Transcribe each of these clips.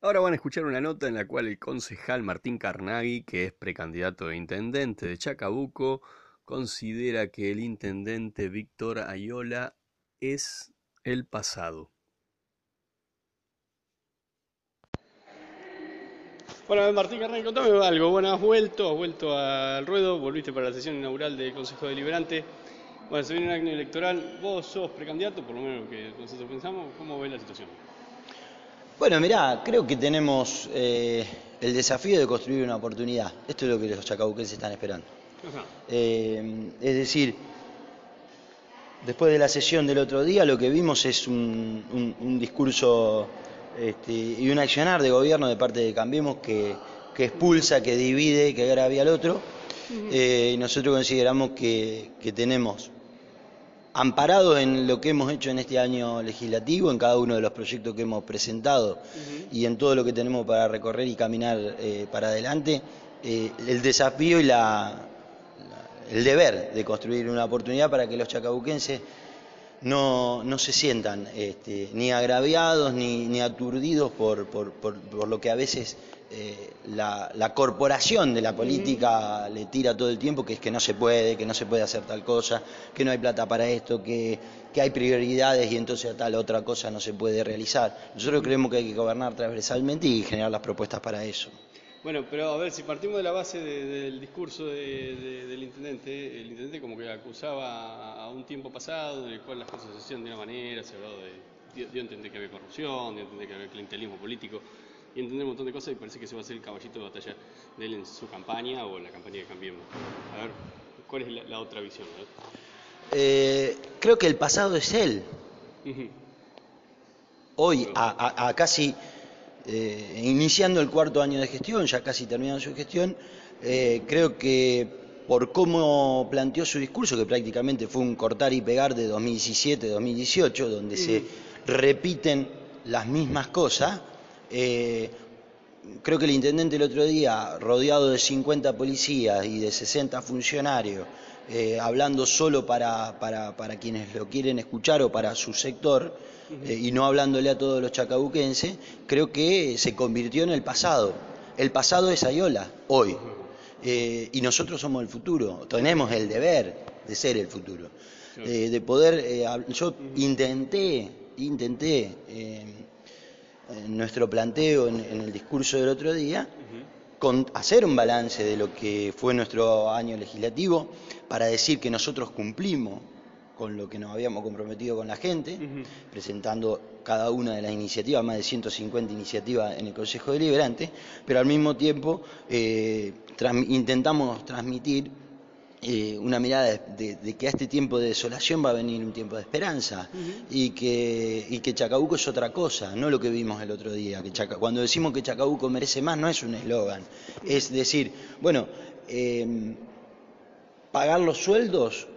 Ahora van a escuchar una nota en la cual el concejal Martín Carnaghi, que es precandidato de intendente de Chacabuco, considera que el intendente Víctor Ayola es el pasado. Bueno, Martín Carnaghi, contame algo. Bueno, has vuelto, has vuelto al ruedo, volviste para la sesión inaugural del Consejo Deliberante. Bueno, se viene un año electoral, vos sos precandidato, por lo menos lo que nosotros pensamos, ¿cómo ves la situación? Bueno, mirá, creo que tenemos eh, el desafío de construir una oportunidad. Esto es lo que los chacabuquenses están esperando. Eh, es decir, después de la sesión del otro día, lo que vimos es un, discurso este, y un accionar de gobierno de parte de Cambiemos que, expulsa, que divide, que agravia al otro. Eh, y nosotros consideramos que, que tenemos amparado en lo que hemos hecho en este año legislativo, en cada uno de los proyectos que hemos presentado y en todo lo que tenemos para recorrer y caminar eh, para adelante, eh, el desafío y la, el deber de construir una oportunidad para que los chacabuquenses no, no se sientan este, ni agraviados ni, ni aturdidos por, por, por, lo que a veces eh, la, la, corporación de la política le tira todo el tiempo, que es que no se puede, que no se puede hacer tal cosa, que no hay plata para esto, que, que hay prioridades y entonces tal otra cosa no se puede realizar. Nosotros creemos que hay que gobernar transversalmente y generar las propuestas para eso. Bueno, pero a ver, si partimos de la base del discurso del intendente, el intendente como que acusaba a un tiempo pasado en el cual las cosas se hacían de una manera, se hablaba de, dio, entender que había corrupción, dio entender que había clientelismo político, y entender un montón de cosas y parece que se va a ser el caballito de batalla de él en su campaña o en la campaña de Cambiemos. A ver, ¿cuál es la, otra visión? Eh, creo que el pasado es él. Hoy, a casi eh, iniciando el cuarto año de gestión, ya casi terminando su gestión, eh, creo que por cómo planteó su discurso, que prácticamente fue un cortar y pegar de 2017-2018, donde se repiten las mismas cosas, eh, creo que el intendente el otro día, rodeado de 50 policías y de 60 funcionarios, hablando solo para, para, para quienes lo quieren escuchar o para su sector, eh, y no hablándole a todos los chacabuquenses, creo que se convirtió en el pasado. El pasado es Ayola, hoy. Eh, y nosotros somos el futuro, tenemos el deber de ser el futuro. Eh, de poder, yo intenté, intenté en nuestro planteo en, el discurso del otro día, con, hacer un balance de lo que fue nuestro año legislativo para decir que nosotros cumplimos con lo que nos habíamos comprometido con la gente, presentando cada una de las iniciativas, más de 150 iniciativas en el Consejo Deliberante, pero al mismo tiempo eh, intentamos transmitir eh, una mirada de, que a este tiempo de desolación va a venir un tiempo de esperanza y, que, y que Chacabuco es otra cosa, no lo que vimos el otro día. Que cuando decimos que Chacabuco merece más no es un eslogan, es decir, bueno, eh, pagar los sueldos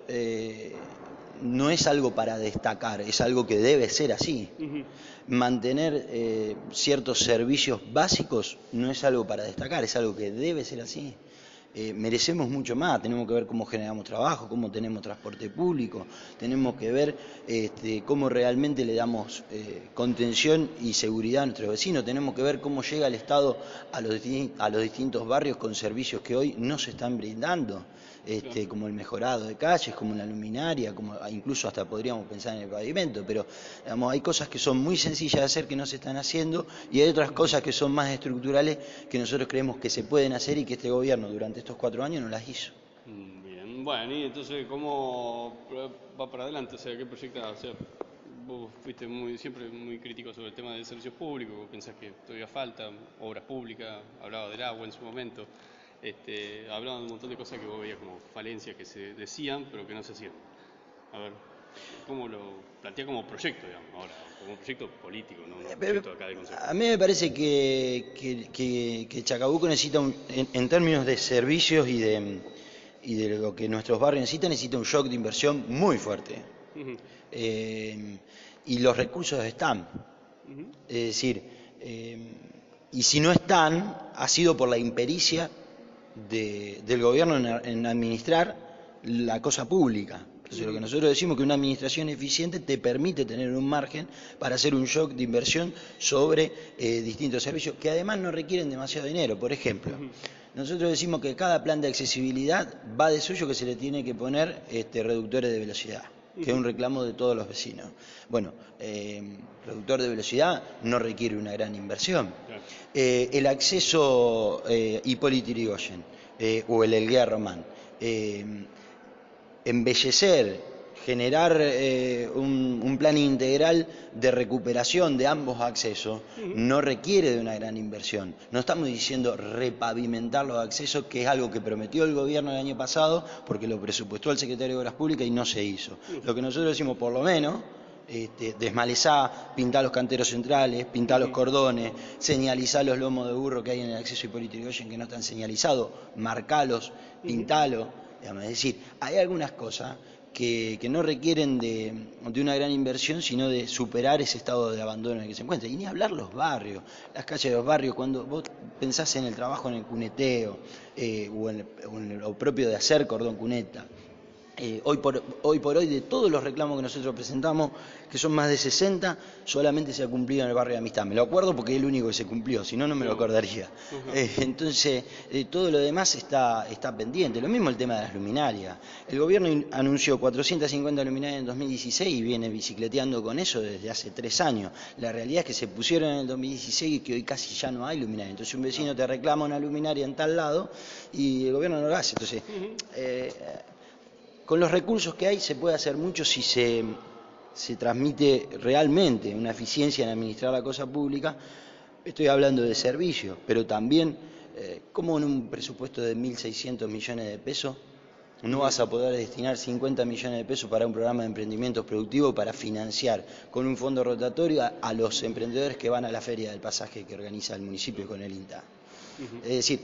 no es algo para destacar, es algo que debe ser así. Mantener eh, ciertos servicios básicos no es algo para destacar, es algo que debe ser así. Eh, merecemos mucho más, tenemos que ver cómo generamos trabajo, cómo tenemos transporte público, tenemos que ver este, cómo realmente le damos eh, contención y seguridad a nuestros vecinos, tenemos que ver cómo llega el Estado a los, a los distintos barrios con servicios que hoy no se están brindando. Este, como el mejorado de calles, como la luminaria, como incluso hasta podríamos pensar en el pavimento, pero digamos, hay cosas que son muy sencillas de hacer que no se están haciendo y hay otras cosas que son más estructurales que nosotros creemos que se pueden hacer y que este gobierno durante estos cuatro años no las hizo. Bien, bueno, y entonces, ¿cómo va para adelante? O sea, ¿qué proyecta? O sea, vos fuiste muy, siempre muy crítico sobre el tema de servicios públicos, pensás que todavía falta, obras públicas, hablaba del agua en su momento este, hablaban de un montón de cosas que vos veías como falencias que se decían, pero que no se hacían. A ver, ¿cómo lo plantea como proyecto, digamos, ahora? Como un proyecto político, no, un eh, proyecto acá de consejo. A mí me parece que, que, que, Chacabuco necesita, un, en, términos de servicios y de, y de lo que nuestros barrios necesitan, necesita un shock de inversión muy fuerte. Eh, y los recursos están. Es decir, eh, y si no están, ha sido por la impericia del gobierno en, administrar la cosa pública. Entonces lo que nosotros decimos que una administración eficiente te permite tener un margen para hacer un shock de inversión sobre eh, distintos servicios que además no requieren demasiado dinero. Por ejemplo, nosotros decimos que cada plan de accesibilidad va de suyo que se le tiene que poner este, reductores de velocidad que es un reclamo de todos los vecinos. Bueno, eh, reductor de velocidad no requiere una gran inversión. Eh, el acceso eh, Hipólito Yrigoyen o el Elguea Román, embellecer generar eh, un, un, plan integral de recuperación de ambos accesos no requiere de una gran inversión. No estamos diciendo repavimentar los accesos, que es algo que prometió el gobierno el año pasado, porque lo presupuestó el secretario de Obras Públicas y no se hizo. Lo que nosotros decimos, por lo menos, este, desmalezar, pintar los canteros centrales, pintar los cordones, señalizar los lomos de burro que hay en el acceso Hipólito Yrigoyen que no están señalizados, marcalos, pintalos. Es decir, hay algunas cosas que, no requieren de, una gran inversión, sino de superar ese estado de abandono en el que se encuentra. Y ni hablar los barrios, las calles de los barrios, cuando vos pensás en el trabajo en el cuneteo eh, o, en, o, en, lo propio de hacer cordón cuneta. Eh, hoy, por, hoy por hoy, de todos los reclamos que nosotros presentamos, que son más de 60, solamente se ha cumplido en el barrio de Amistad. Me lo acuerdo porque es el único que se cumplió, si no, no me lo acordaría. Uh -huh. eh, entonces, eh, todo lo demás está, está pendiente. Lo mismo el tema de las luminarias. El gobierno anunció 450 luminarias en 2016 y viene bicicleteando con eso desde hace tres años. La realidad es que se pusieron en el 2016 y que hoy casi ya no hay luminarias. Entonces, un vecino te reclama una luminaria en tal lado y el gobierno no lo hace. Entonces, con los recursos que hay se puede hacer mucho si se, se, transmite realmente una eficiencia en administrar la cosa pública. Estoy hablando de servicios, pero también, eh, como en un presupuesto de 1.600 millones de pesos, no vas a poder destinar 50 millones de pesos para un programa de emprendimientos productivos para financiar con un fondo rotatorio a, a los emprendedores que van a la feria del pasaje que organiza el municipio con el INTA. Uh -huh. Es decir,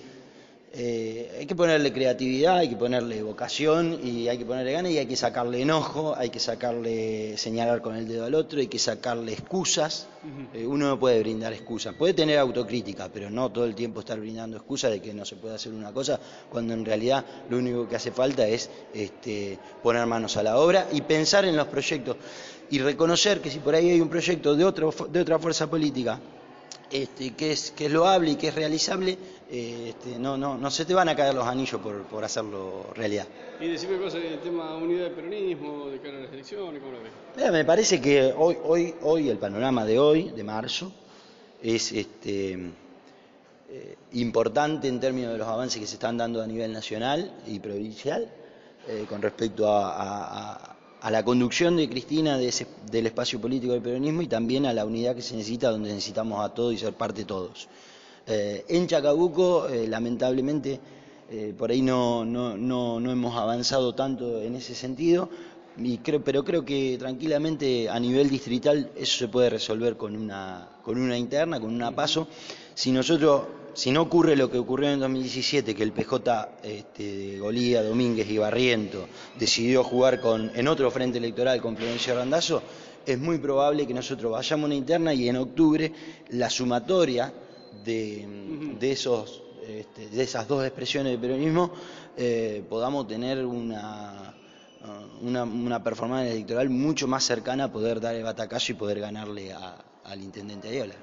eh, hay que ponerle creatividad, hay que ponerle vocación y hay que ponerle ganas y hay que sacarle enojo, hay que sacarle señalar con el dedo al otro, hay que sacarle excusas. Uh -huh. eh, uno no puede brindar excusas, puede tener autocrítica, pero no todo el tiempo estar brindando excusas de que no se puede hacer una cosa cuando en realidad lo único que hace falta es este, poner manos a la obra y pensar en los proyectos y reconocer que si por ahí hay un proyecto de, otro, de otra fuerza política este, que, es, que es loable y que es realizable, eh, este, no, no, no se te van a caer los anillos por, por hacerlo realidad. Y decime cosas del tema unidad de peronismo, de cara a las elecciones, ¿cómo lo ves? Mira, me parece que hoy, hoy, hoy, el panorama de hoy, de marzo, es este, eh, importante en términos de los avances que se están dando a nivel nacional y provincial eh, con respecto a, a, a a la conducción de Cristina de ese, del espacio político del peronismo y también a la unidad que se necesita, donde necesitamos a todos y ser parte todos. Eh, en Chacabuco, eh, lamentablemente, eh, por ahí no, no, no, no, hemos avanzado tanto en ese sentido, y creo, pero creo que tranquilamente a nivel distrital eso se puede resolver con una, con una interna, con una paso. Si nosotros si no ocurre lo que ocurrió en 2017, que el PJ este, Golía, Domínguez y Barriento decidió jugar con, en otro frente electoral con Florencio Randazzo, es muy probable que nosotros vayamos a una interna y en octubre la sumatoria de, de, esos, este, de esas dos expresiones del peronismo eh, podamos tener una, una, una, performance electoral mucho más cercana a poder dar el batacazo y poder ganarle al intendente Ayola.